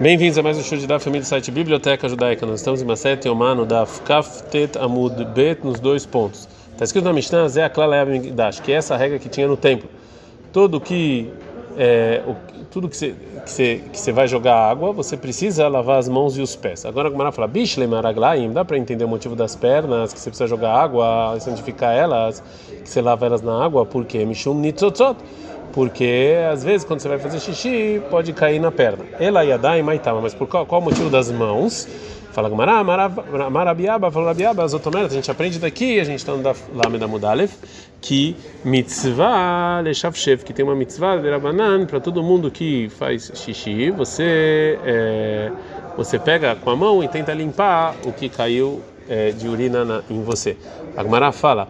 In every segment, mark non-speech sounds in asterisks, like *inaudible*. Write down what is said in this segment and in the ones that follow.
Bem-vindos a mais um show de da família do site Biblioteca Judaica. Nós estamos em Maset Yomano da Kaftet Amud Bet nos dois pontos. Está escrito na Mishnah Zé Aklala Dash, que é essa regra que tinha no templo. Todo que é, o, tudo que você que que vai jogar água, você precisa lavar as mãos e os pés. Agora a Gemara fala Bishle Maraglaim, dá para entender o motivo das pernas, que você precisa jogar água, santificar elas, que você lava elas na água, porque Mishum Nitzotzot porque às vezes quando você vai fazer xixi pode cair na perna. Ela ia dar e maitama, mas por qual, qual motivo das mãos? Fala Gamara, Marabiaba, fala Rabiaba, Zotomera, a gente aprende daqui, a gente está no Lame Mudalev, que mitzvah lechavshev, que tem uma mitzvah de para todo mundo que faz xixi, você é, você pega com a mão e tenta limpar o que caiu é, de urina na, em você. A Gamara fala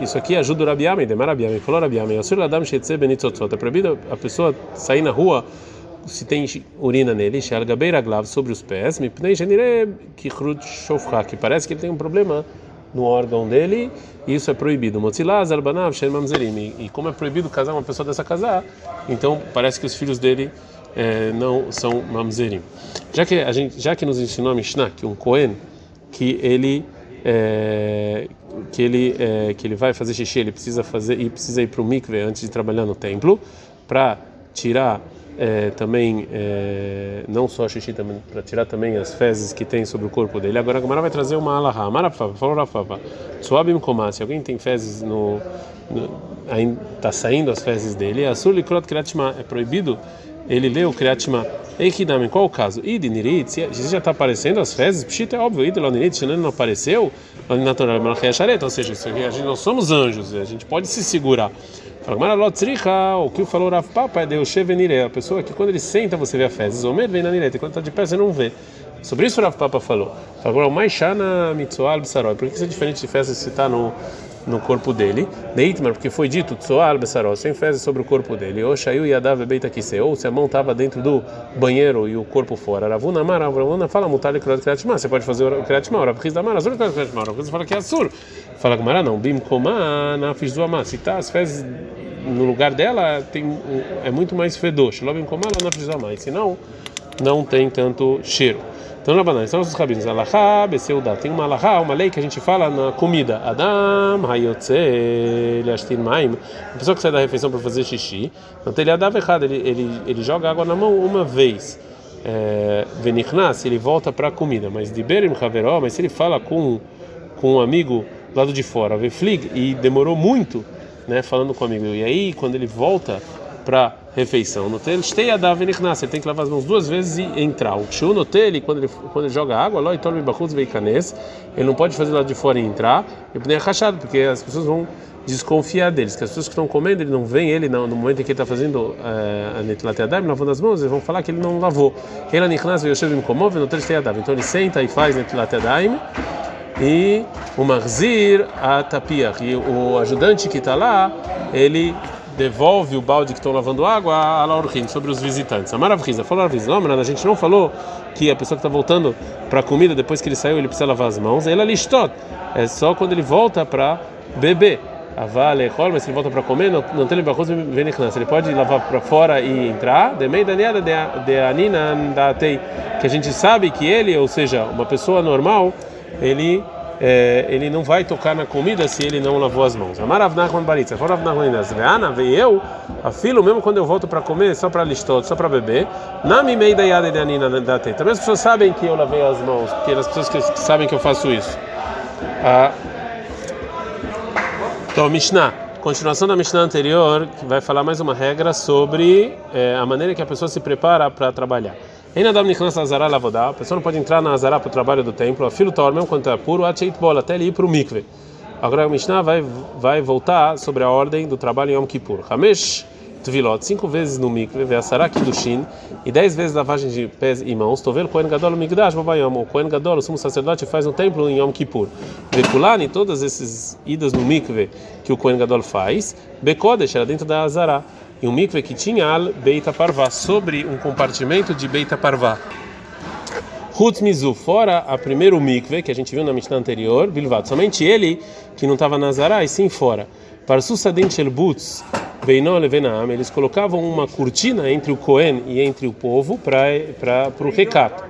isso aqui ajuda o Rabi Amei, demar Rabi Amei, falou Rabi Amei, Asur Ladam Shetze Benitzotzot, é proibido a pessoa sair na rua se tem urina nele, Shal Gabeira Glav, sobre os pés, Mipnei Genire Kichrut Shofra, que parece que ele tem um problema no órgão dele, e isso é proibido. Motzilaz, Albanav, Shen Mamzerim, e como é proibido casar uma pessoa dessa casar, então parece que os filhos dele é, não são Mamzerim. Já que, a gente, já que nos ensinou a Mishnah que um Cohen, que ele é, que ele é, que ele vai fazer xixi, ele precisa fazer e precisa ir para o mikve antes de trabalhar no templo para tirar é, também é, não só xixi também para tirar também as fezes que tem sobre o corpo dele. Agora a Gamara vai trazer uma alahá. Marafava, falou Rafava. Suabim komá, se alguém tem fezes no, no está saindo as fezes dele, a sulikrot kriatma é proibido ele leu Kriatma Eikidam, em qual o caso? Id Nirit, se já está aparecendo as fezes, Pshita é óbvio, Id Nirit, se não apareceu, natural ou seja, a gente não somos anjos, a gente pode se segurar. O que falou Rav Papa é Deus a pessoa que quando ele senta você vê a fezes, Omer vem na nireta, quando está de pé você não vê. Sobre isso o Rav Papa falou. Agora, o Maishana Mitzoal Bisaroi, por que isso é diferente de fezes se está no no corpo dele, Neitmar, porque foi dito, Tsoal Bessaró, sem fezes sobre o corpo dele, ou Shaiu Yadav Beita Kise, ou se a mão estava dentro do banheiro e o corpo fora. Ravuna Mara, Ravuna fala, Mutali Kriyat Kriyatma, você pode fazer o Kriyatma, Rav Riz da Mara, Azul Kriyat Kriyatma, Rav fala que é Assur. Fala Gamara, não, Bim Koma, na fiz do Amar, se tá as fezes no lugar dela, tem, é muito mais fedor, Shalom Koma, lá na fiz do Amar, senão não tem tanto cheiro. Então, Rabanan, são os rabinos. Alahá, Beseuda. Tem uma alahá, uma lei que a gente fala na comida. Adam, Hayotze, Liashtin Maim. A pessoa que sai da refeição para fazer xixi, não tem ele errado, ele, ele, ele joga água na mão uma vez. É, Venichnas, ele volta para a comida. Mas de Haveró, mas se ele fala com, com um amigo lado de fora, Veflig, e demorou muito, né, falando com o amigo. E aí, quando ele volta para refeição. No tel, ele tem que lavar as mãos duas vezes e entrar. O kshu no tel, quando ele quando ele joga água, lá então ele não pode fazer lá de fora e entrar, e nem rachado, porque as pessoas vão desconfiar deles, que as pessoas que estão comendo, ele não vem ele não, no momento em que ele está fazendo uh, a netilat yadayim, lavando as mãos, eles vão falar que ele não lavou. Ele nichnas ve'yoshev imkomov no tel Então ele senta e faz netilat yadayim e o marzir a tapiach e o ajudante que está lá, ele devolve o balde que estão lavando água a Laurhin sobre os visitantes. A Maravrisa falou a a gente não falou que a pessoa que está voltando para a comida depois que ele saiu ele precisa lavar as mãos. Ela listot é só quando ele volta para beber. A vale mas se ele volta para comer, não, não tem arroz Ele pode lavar para fora e entrar. De meio daniada de anina da que a gente sabe que ele, ou seja, uma pessoa normal, ele é, ele não vai tocar na comida se ele não lavou as mãos. Amarav Nachman Baritza, Veana, veio eu, a filo, mesmo quando eu volto para comer, só para listot, só para beber, na mimei da yada de anina da teta. Também as pessoas sabem que eu lavei as mãos, porque as pessoas que sabem que eu faço isso. Ah, então, Mishnah. Continuação da Mishnah anterior, que vai falar mais uma regra sobre é, a maneira que a pessoa se prepara para trabalhar. A pessoa não pode entrar na Azará para o trabalho do templo, a filo Tor, mesmo quando é puro, bola, até ele ir para o mikve. Agora a Mishnah vai, vai voltar sobre a ordem do trabalho em Yom Kippur. Hamesh Tvilot, cinco vezes no mikve, Ve'asará Kiddushin, e dez vezes lavagem de pés e mãos. Tovel Kohen Gadol Migdash Babayom, o Kohen Gadol, o sumo sacerdote, faz no templo em Yom Kippur. Vekulani, todas essas idas no mikve que o Kohen Gadol faz, Bekodesh, era dentro da Azará e um mikve que tinha al beita parvá, sobre um compartimento de beita parvá. Hutz mizu, fora a primeiro mikve que a gente viu na Mishnah anterior, bilvat, somente ele que não estava na Zará e sim fora. Para susadent el butz, Beinol eles colocavam uma cortina entre o Cohen e entre o povo para o recato.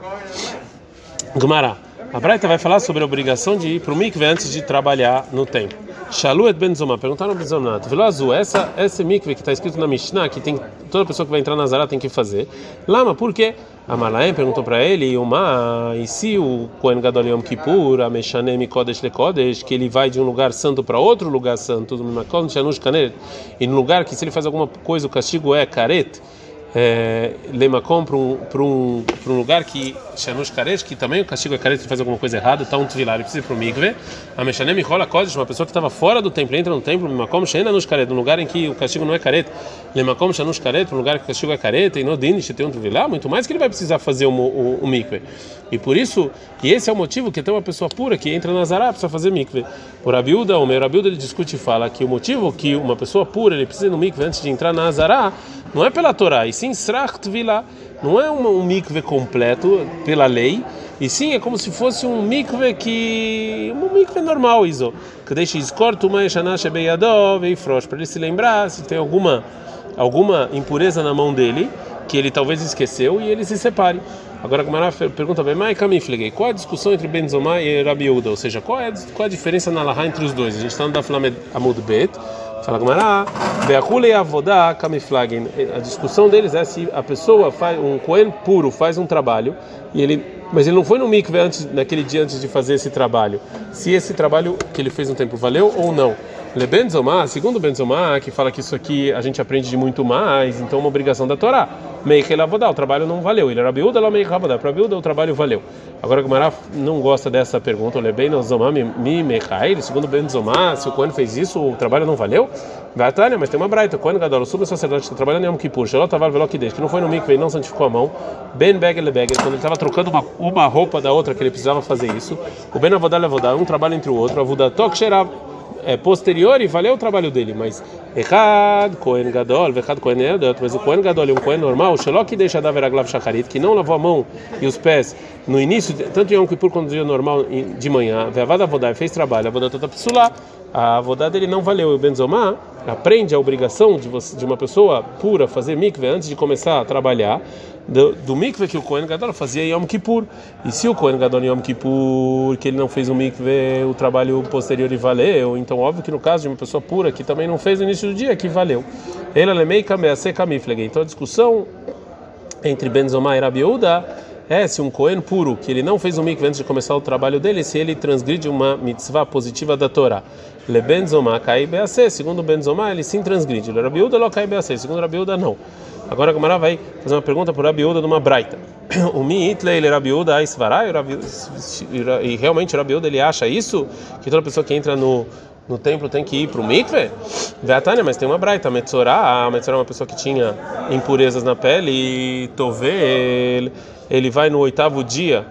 Gmará. A Braita vai falar sobre a obrigação de ir para o mikve antes de trabalhar no templo. Shaluet ben Zoma, perguntaram ben Zoma, Vila Azul, essa, essa mikve que está escrito na Mishnah, que tem toda pessoa que vai entrar na Zara tem que fazer. Lama, por quê? A perguntou para ele, uma, e se o Kohen Gadol Yom Kippur, a Meshanem Kodesh Le Kodesh, que ele vai de um lugar santo para outro lugar santo, e no lugar que se ele faz alguma coisa o castigo é caret, é, Lemakom para um, para um, um lugar que Shanush Karesh, que também o castigo é Karesh se faz alguma coisa errada, está um tvilar, ele precisa ir para o Mikve. A Meshanem Rola Kodesh, uma pessoa que estava fora do templo, entra no templo, Lemakom Shenanush Karet, um lugar em que o castigo não é Karet, Lemakom Shanush Karet, um lugar que o castigo é Karet, e no Dinish tem um tvilar, muito mais que ele vai precisar fazer o, o, o Mikve. E por isso, e esse é o motivo que tem uma pessoa pura que entra na Zará precisa fazer Mikve. Por Abiúda, o meu Abiúda ele discute e fala que o motivo que uma pessoa pura ele precisa no Mikve antes de entrar na Zará não é pela Torá, e sim Srach Tvila. Não é um, um mikve completo pela lei, e sim é como se fosse um mikve que. um mikve normal, Iso. Que deixa escorto uma Eshanash Beyadov e Frosh, para ele se lembrar se tem alguma, alguma impureza na mão dele, que ele talvez esqueceu, e ele se separe. Agora Gamara pergunta bem, mas qual é a discussão entre Benzomá e Rabi Uda? Ou seja, qual é, qual a diferença na Laha entre os dois? A gente está no Daflamed Amud Bet. Fala. A discussão deles é se a pessoa faz um Cohen puro faz um trabalho e ele, mas ele não foi no mikve antes naquele dia antes de fazer esse trabalho. Se esse trabalho que ele fez no tempo valeu ou não. Lebenzomá, segundo Benzomá, que fala que isso aqui a gente aprende de muito mais, então é uma obrigação da Torá. Meichel Avodá, o trabalho não valeu. Ele era biúda, lá Meichel Avodá. Para biúda, o trabalho valeu. Agora, o Gumará não gosta dessa pergunta. Lebenzomá, mi Mechail, segundo Benzomá, se o Cohen fez isso, o trabalho não valeu? Gatânia, mas tem uma braita. Cohen Gadol, o sumo sacerdote que está trabalhando em Yom Kippur, Shalot Tavar Velokidesh, que não foi no mikve e não santificou a mão. Ben Begel Begel, quando ele estava trocando uma, uma roupa da outra que ele precisava fazer isso. O Ben Avodá Levodá, um trabalho entre o outro. Tok Sherab é, posterior e valeu o trabalho dele, mas Echad, Cohen Gadol, Echad Cohen Edot, mas o Cohen Gadol é um Cohen normal, o que deixa da Veraglav Shacharit, que não lavou a mão e os pés no início, tanto em Kippur quanto no dia normal de manhã, Vevada Vodai fez trabalho, a Vodata Psulá, a Vodá dele não valeu, e o Benzomá aprende a obrigação de, você, de uma pessoa pura fazer mikve antes de começar a trabalhar, do, do mikve que o Kohen Gadol fazia em Yom Kippur. E se o Kohen Gadol em Yom Kippur, que ele não fez o mikve, o trabalho posterior e valeu, então óbvio que no caso de uma pessoa pura que também não fez no início do dia, que valeu. Ele alemei kamiflege. Então a discussão entre Benzomá e Rabiúda é se um Kohen puro, que ele não fez o mikve antes de começar o trabalho dele, se ele transgride uma mitzvah positiva da Torá. Le benzomá cai beacê, segundo Benzomá ele sim transgride. Le Rabiúda lo cai beacê, segundo Rabiúda não. Agora a Gamara vai fazer uma pergunta para o Rabiúda de uma braita. *clears throat* O mi itle ele Rabiúda aisvarai, e realmente o Rabiúda ele acha isso? Que toda pessoa que entra no no templo tem que ir para o mikve? Veatânia, mas tem uma braita, Metzorá, a Metzorá é uma pessoa que tinha impurezas na pele e Tove, ele, ele vai no oitavo dia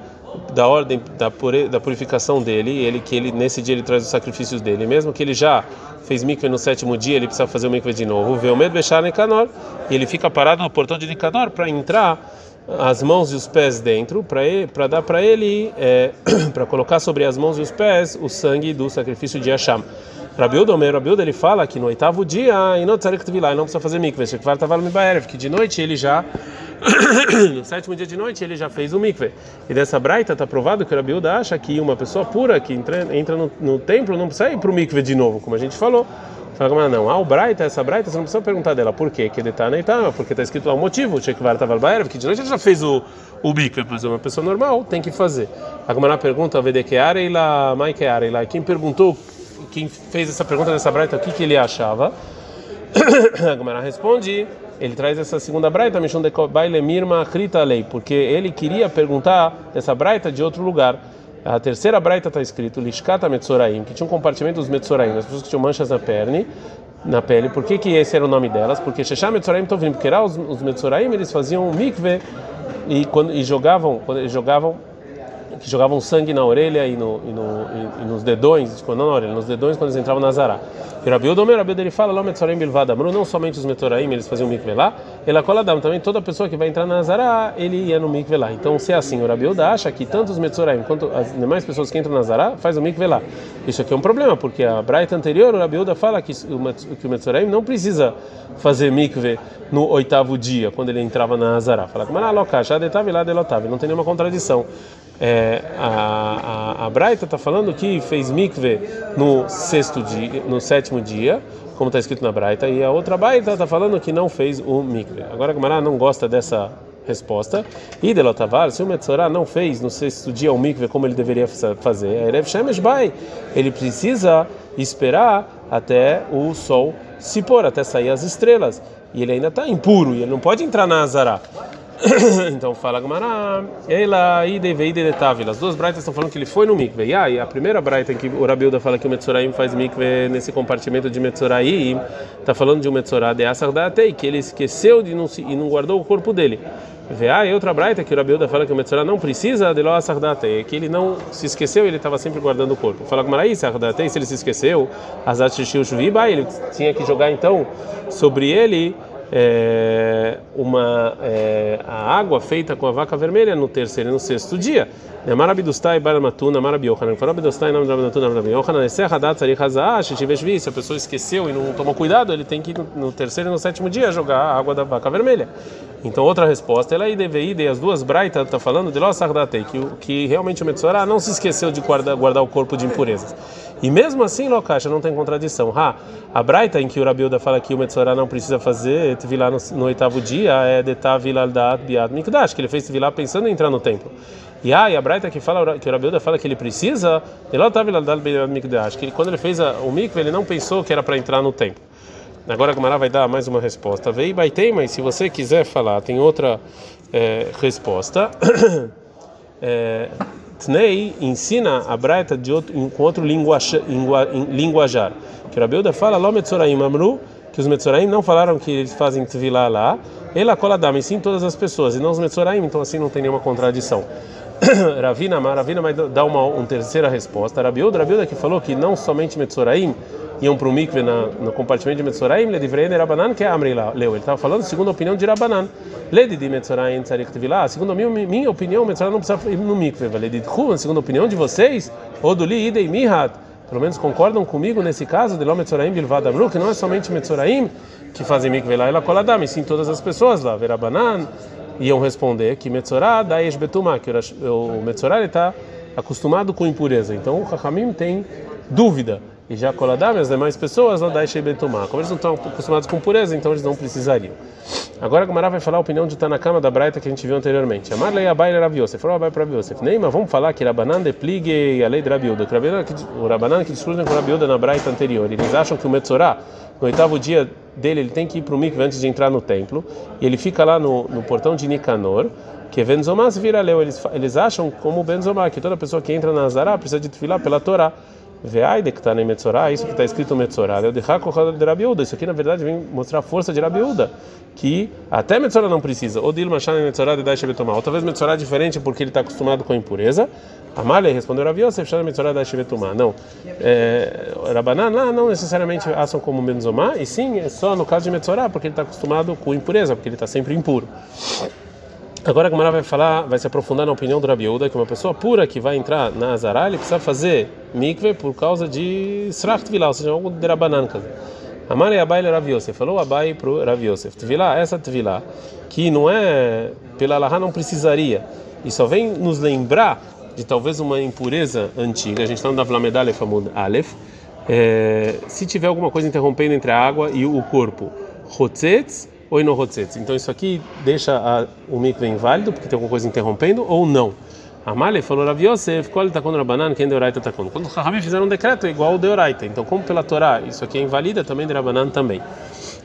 da ordem da, pure, da purificação dele, ele que ele nesse dia ele traz os sacrifícios dele, mesmo que ele já fez mikve no sétimo dia, ele precisa fazer o mikve de novo. Vê o medo bechar Nicanor, e ele fica parado no portão de Nicanor para entrar as mãos e os pés dentro, para dar para ele, é, *clears throat* para colocar sobre as mãos e os pés o sangue do sacrifício de Hashem. Rabiuda, o meu Rabiuda, ele fala que no oitavo dia, e não precisa fazer mikve, que de noite ele já *clears throat* no sétimo dia de noite ele já fez o mikve. E dessa braita está provado que o Rabiuda acha que uma pessoa pura que entra, entra no, no, templo não precisa ir para o mikve de novo, como a gente falou. Fala, não, ah, o braita, essa braita, você não precisa perguntar dela por quê, que ele está na porque está escrito lá o motivo, Shekvar Tavalbaerev, que de noite ele já fez o, o mikve, mas uma pessoa normal tem que fazer. A Gamara pergunta, Vedekeara e lá, Maikeara e lá, quem perguntou, quem fez essa pergunta dessa braita, o que, que ele achava? *coughs* A Gamara responde ele traz essa segunda braita, Mishon de Baile Mirma Krita Lei, porque ele queria perguntar dessa braita de outro lugar. A terceira braita está escrito Lishkata Metzoraim, que tinha um compartimento dos Metzoraim, as pessoas que tinham manchas na pele, na pele. Por que, que esse era o nome delas? Porque Sheshá Metzoraim Tovim, porque era os, os Metzoraim, eles faziam um mikve e, quando, e jogavam, quando jogavam que jogavam sangue na orelha e, no, e, no, e, e nos dedões, não na orelha, nos dedões quando eles entravam na Zará. E Rabi Odomer, Rabi ele fala, não somente os Metoraim, eles faziam mikve lá, ela coladam também toda pessoa que vai entrar na Nazará, ele ia no mikve lá. Então, se é assim, o Rabiuda acha que tanto os Metzoraim quanto as demais pessoas que entram na Nazará faz o mikve lá. Isso aqui é um problema, porque a Braita anterior, o Rabiuda fala que o, que o não precisa fazer mikve no oitavo dia, quando ele entrava na Nazará. Fala que ah, lá não tem nenhuma contradição. É, a, a, a Braita está falando que fez mikve no sexto dia, no sétimo dia, como está escrito na Braita, e a outra Braita está falando que não fez o mikve. Agora a Gamara não gosta dessa resposta. E Delotavar, se o Metzorah não fez no sexto dia o mikve como ele deveria fazer, Erev Shemesh Bai, ele precisa esperar até o sol se pôr, até sair as estrelas. E ele ainda está impuro, e ele não pode entrar na Azará. *coughs* então fala Gamara, ela e de detávila. As duas braitas estão falando que ele foi no mikve. E aí, a primeira braita em que o Rabilda fala que o Metzoraim faz mikve nesse compartimento de Metzoraim, está falando de um Metzorá de Asardatei, que ele esqueceu de não e não guardou o corpo dele. Vê e outra braita que o Rabilda fala que o Metzorá não precisa de lo Asardatei, que ele não se esqueceu ele estava sempre guardando o corpo. Fala isso Asardatei, se ele se esqueceu, Azat Shishil Shuviba, ele tinha que jogar então sobre ele é, uma é, a água feita com a vaca vermelha no terceiro e no sexto dia. Marabidustai baramatuna marabiohanan. Farabidustai nam dramatuna marabiohanan. Serra dat tzari hazah, shiveshvi. Se a pessoa esqueceu e não tomou cuidado, ele tem que no terceiro e no sétimo dia jogar a água da vaca vermelha. Então outra resposta, ela deve ir, e as duas braitas está falando de lo que que realmente o Metsorá não se esqueceu de guardar, guardar o corpo de impurezas. E mesmo assim, Lokacha, não tem contradição. Ha, a Braita em que o Rabilda fala que o Metzorah não precisa fazer Tvilá no, no oitavo dia é Detá Vilaldat Biad Mikdash, que ele fez Tvilá pensando em entrar no templo. E a, e a Braita que fala que o Rabilda fala que ele precisa, Mikdash, que quando ele fez a, o mikve, ele não pensou que era para entrar no templo. Agora a Gamara vai dar mais uma resposta. Vei baitei, mas se você quiser falar, tem outra é, resposta. *coughs* é, Tnei ensina a Braita de outro, com outro linguajar. Que Rabiuda fala, Lo Metzoraim Amru, que os Metzoraim não falaram que eles fazem Tvilá lá, ela coladama, e sim todas as pessoas, e não os Metzoraim, então assim não tem nenhuma contradição. *coughs* Ravina, Ravina vai dar uma, uma terceira resposta. Rabiuda, Rabiuda que falou que não somente Metzoraim iam para o mikve no compartimento de Metzoraim, le divrei Rabanan, que é Amri leu. Ele estava falando segundo a opinião de Rabanan. Le de Metzoraim tzarik tvilá, segundo a minha, minha opinião, Metzoraim não precisa ir no mikve. Le de segundo a opinião de vocês, Oduli idei mihat, pelo menos concordam comigo nesse caso, de Lo Metzoraim bilvad amru, que não é somente Metzoraim que fazem mikve lá, ela coladam, e sim todas as pessoas lá. Verabanan iam responder que Metzorá da Betumá, que o Metzorá está acostumado com impureza. Então o Chachamim tem dúvida e já Koladam, as demais pessoas, não dá Betumá. Como eles não estão acostumados com pureza, então eles não precisariam. Agora a Gamara vai falar a opinião de Tanakama da Braita que a gente viu anteriormente. Amarlei Abai Rav Yosef. Falou Abai para Yosef. Nem, mas vamos falar que Rabanan depligue a lei de Rabi O Rabanan que discutem com Rabi na Braita anterior. Eles acham que o Metzorá, no oitavo dia dele, ele tem que ir para o mikve antes de entrar no templo. E ele fica lá no, no portão de Nicanor que é Benzomá se vira leu. Eles, eles acham como Benzomá, que toda pessoa que entra na Zará precisa de filar pela Torá. Veaide que está na Metzorá, isso que está escrito Metzorá, é o de de Rabiuda. Isso aqui na verdade vem mostrar a força de Rabiuda, que até Metzorá não precisa. O Dil Machan Metzorá de Daishe Betumá. Outra vez Metzorá é diferente porque ele está acostumado com a impureza. Amália respondeu Rabi Yosef, Shana Metzorá Daishe Betumá. Não. É, Rabanan lá não necessariamente assam como Benzomá, e sim é só no caso de Metzorá, porque ele está acostumado com impureza, porque ele está sempre impuro. Agora a Gamara vai falar, vai se aprofundar na opinião do Rabi Uda, que uma pessoa pura que vai entrar na Azará, ele precisa fazer mikve por causa de Sracht ou seja, algo de Rabanan. Amar e Abai Rav Yosef, falou Abai para o Rav Yosef, Tvilá, essa Tvilá, que não é, pela Laha não precisaria, e só vem nos lembrar de talvez uma impureza antiga, a gente está no Davlamedale Aleph Amud Aleph, é, se tiver alguma coisa interrompendo entre a água e o corpo, Hotzetz, ou inohotzetz. Então isso aqui deixa a, o mikve inválido, porque tem alguma coisa interrompendo, ou não. Amale falou Rav Yosef, qual está quando Rabanan, quem Deoraita está quando? Quando os Rahamim fizeram um decreto igual o Deoraita. Então, como pela Torá isso aqui é invalida, também de Rabanan também.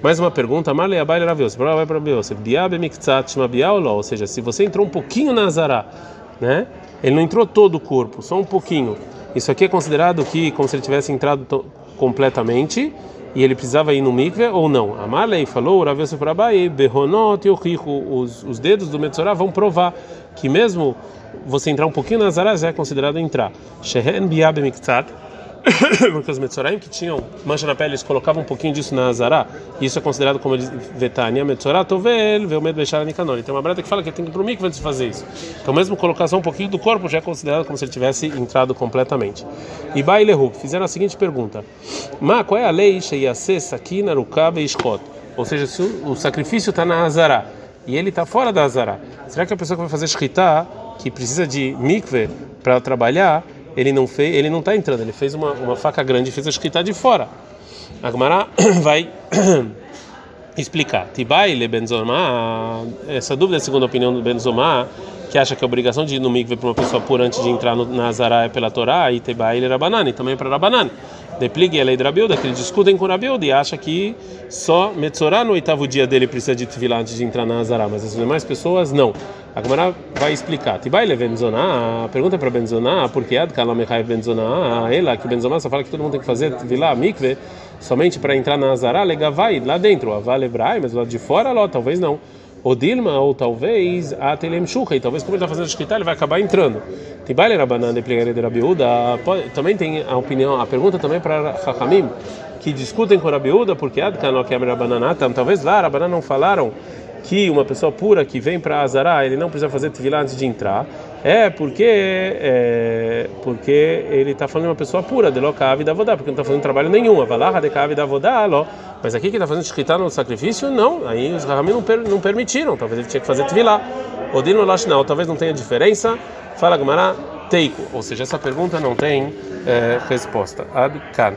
Mais uma pergunta, Amale Abai Rav Yosef, vai para Rav Yosef, Diabe Miktzat ou seja, se você entrou um pouquinho na Azará, né? Ele não entrou todo o corpo, só um pouquinho. Isso aqui é considerado que como se ele tivesse entrado completamente e ele precisava ir no mikve ou não? A Marley falou, Rav Yosef Rabai, Behonot e os, os dedos do Metzorah vão provar que mesmo você entrar um pouquinho na Zara já é considerado entrar. Shehen biabe *coughs* que tinham mancha na pele, eles colocavam um pouquinho disso na Azará, e isso é considerado como Vetania Metzorá, Tovel, medo deixar Nicanor. Tem uma breta que fala que tem que ir para o antes de fazer isso. Então, mesmo colocar só um pouquinho do corpo já é considerado como se ele tivesse entrado completamente. E Bailehu fizeram a seguinte pergunta: Ma, qual é a lei Sheyase Sakina Rukabe Ishkot? Ou seja, se o sacrifício está na Azará e ele está fora da Azará, será que a pessoa que vai fazer Shkita, que precisa de mikve para trabalhar, ele não fez, ele não está entrando, ele fez uma, uma faca grande e fez a escrita de fora. A Gemara *coughs* vai *coughs* explicar. Tibai le benzomá, essa dúvida é a opinião do benzomá, que acha que a obrigação de ir no mikve para uma pessoa pura antes de entrar no, na Azará é pela Torá, e Tibai le rabanani, também para rabanani. Depligue a lei de Rabiuda, que eles discutem com Rabiuda e acha que só Metzorá no oitavo dia dele precisa de Tvilá antes de entrar na Azará, mas as demais pessoas não. A Gemara vai explicar. Tibai le benzoná, pergunta para benzoná, porque ad kalamechai benzoná, ela que benzoná só fala que todo mundo tem que fazer Tvilá, mikve, somente para entrar na Azará, vai lá dentro, a vale mas lá de fora, lá, talvez não. O Dilma, ou talvez a Telem e talvez como ele está fazendo a escrita, ele vai acabar entrando. Tibai le rabanan de plegaria de Rabiuda, também tem a opinião, a pergunta também para Chachamim, que discutem com Rabiuda, porque ad kanok bananata, talvez lá Rabanan não falaram que uma pessoa pura que vem para Azará, ele não precisa fazer tevilá antes de entrar, é porque é, porque ele está falando de uma pessoa pura, de locavi da vodá, porque não está fazendo trabalho nenhum, valaha de cavi da vodá, mas aqui que está fazendo escritar no sacrifício, não, aí os ramim não, per, não permitiram, talvez ele tinha que fazer tevilá. Odino Lashnal, talvez não tenha diferença, fala Gamara, teiko, ou seja, essa pergunta não tem é, resposta. Ad kan.